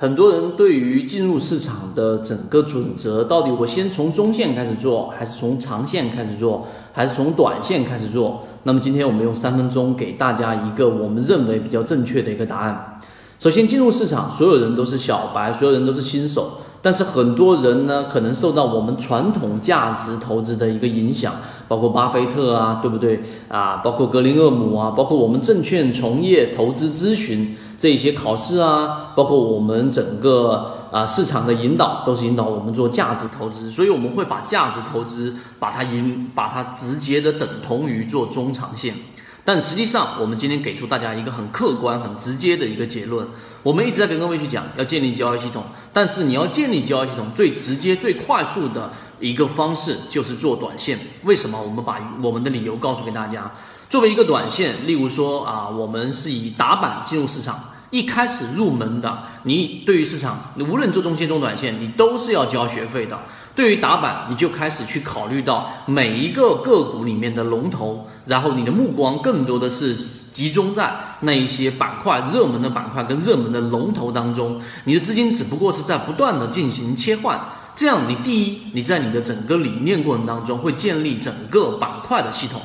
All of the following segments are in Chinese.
很多人对于进入市场的整个准则，到底我先从中线开始做，还是从长线开始做，还是从短线开始做？那么今天我们用三分钟给大家一个我们认为比较正确的一个答案。首先，进入市场，所有人都是小白，所有人都是新手，但是很多人呢，可能受到我们传统价值投资的一个影响，包括巴菲特啊，对不对啊？包括格林厄姆啊，包括我们证券从业投资咨询。这些考试啊，包括我们整个啊市场的引导，都是引导我们做价值投资，所以我们会把价值投资把它引，把它直接的等同于做中长线。但实际上，我们今天给出大家一个很客观、很直接的一个结论。我们一直在跟各位去讲，要建立交易系统，但是你要建立交易系统，最直接、最快速的一个方式就是做短线。为什么？我们把我们的理由告诉给大家。作为一个短线，例如说啊，我们是以打板进入市场，一开始入门的，你对于市场，无论做中线、做短线，你都是要交学费的。对于打板，你就开始去考虑到每一个个股里面的龙头，然后你的目光更多的是集中在那一些板块、热门的板块跟热门的龙头当中，你的资金只不过是在不断的进行切换。这样，你第一，你在你的整个理念过程当中会建立整个板块的系统。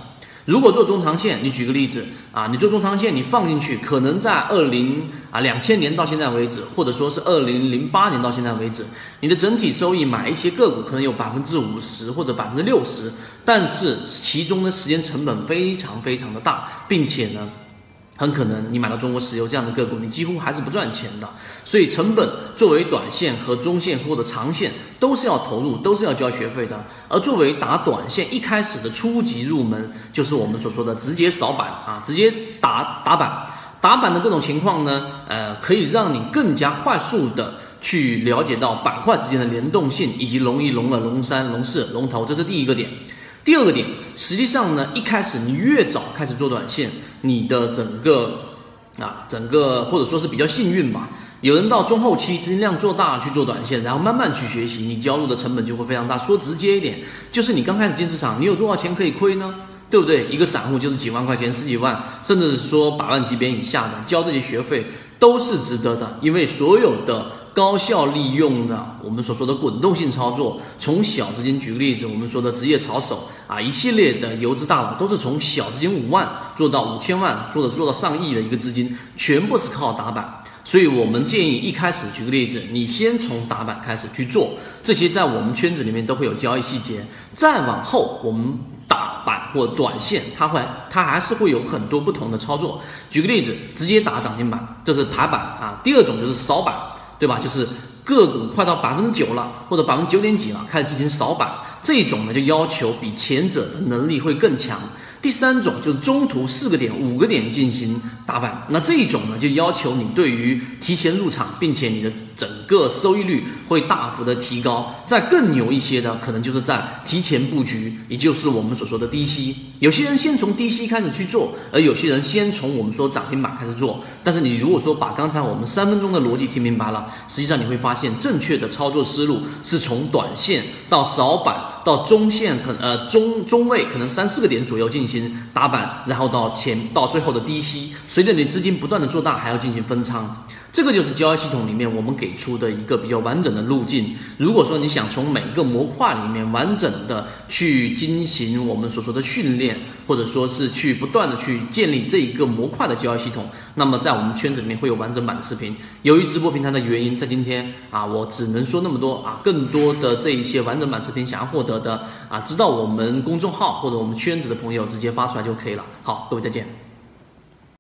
如果做中长线，你举个例子啊，你做中长线，你放进去，可能在二零啊两千年到现在为止，或者说是二零零八年到现在为止，你的整体收益买一些个股可能有百分之五十或者百分之六十，但是其中的时间成本非常非常的大，并且呢。很可能你买到中国石油这样的个股，你几乎还是不赚钱的。所以成本作为短线和中线或者长线都是要投入，都是要交学费的。而作为打短线一开始的初级入门，就是我们所说的直接扫板啊，直接打打板。打板的这种情况呢，呃，可以让你更加快速的去了解到板块之间的联动性，以及龙一、龙二、龙三、龙四、龙头，这是第一个点。第二个点，实际上呢，一开始你越早开始做短线，你的整个啊，整个或者说是比较幸运吧。有人到中后期资金量做大去做短线，然后慢慢去学习，你交入的成本就会非常大。说直接一点，就是你刚开始进市场，你有多少钱可以亏呢？对不对？一个散户就是几万块钱、十几万，甚至说百万级别以下的，交这些学费都是值得的，因为所有的。高效利用的我们所说的滚动性操作，从小资金举个例子，我们说的职业操手啊，一系列的游资大佬都是从小资金五万做到五千万，或者做到上亿的一个资金，全部是靠打板。所以我们建议一开始举个例子，你先从打板开始去做，这些在我们圈子里面都会有交易细节。再往后，我们打板或短线，它会它还是会有很多不同的操作。举个例子，直接打涨停板，这是爬板啊。第二种就是扫板。对吧？就是个股快到百分之九了，或者百分之九点几了，开始进行扫板，这种呢就要求比前者的能力会更强。第三种就是中途四个点、五个点进行打板，那这一种呢就要求你对于提前入场，并且你的整个收益率会大幅的提高。再更牛一些的，可能就是在提前布局，也就是我们所说的低吸。有些人先从低吸开始去做，而有些人先从我们说涨停板开始做。但是你如果说把刚才我们三分钟的逻辑听明白了，实际上你会发现正确的操作思路是从短线到扫板。到中线可呃中中位可能三四个点左右进行打板，然后到前到最后的低吸，随着你资金不断的做大，还要进行分仓。这个就是交易系统里面我们给出的一个比较完整的路径。如果说你想从每个模块里面完整的去进行我们所说的训练，或者说是去不断的去建立这一个模块的交易系统，那么在我们圈子里面会有完整版的视频。由于直播平台的原因，在今天啊，我只能说那么多啊。更多的这一些完整版视频想要获得的啊，知道我们公众号或者我们圈子的朋友直接发出来就可以了。好，各位再见。